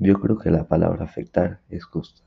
Yo creo que la palabra afectar es justa.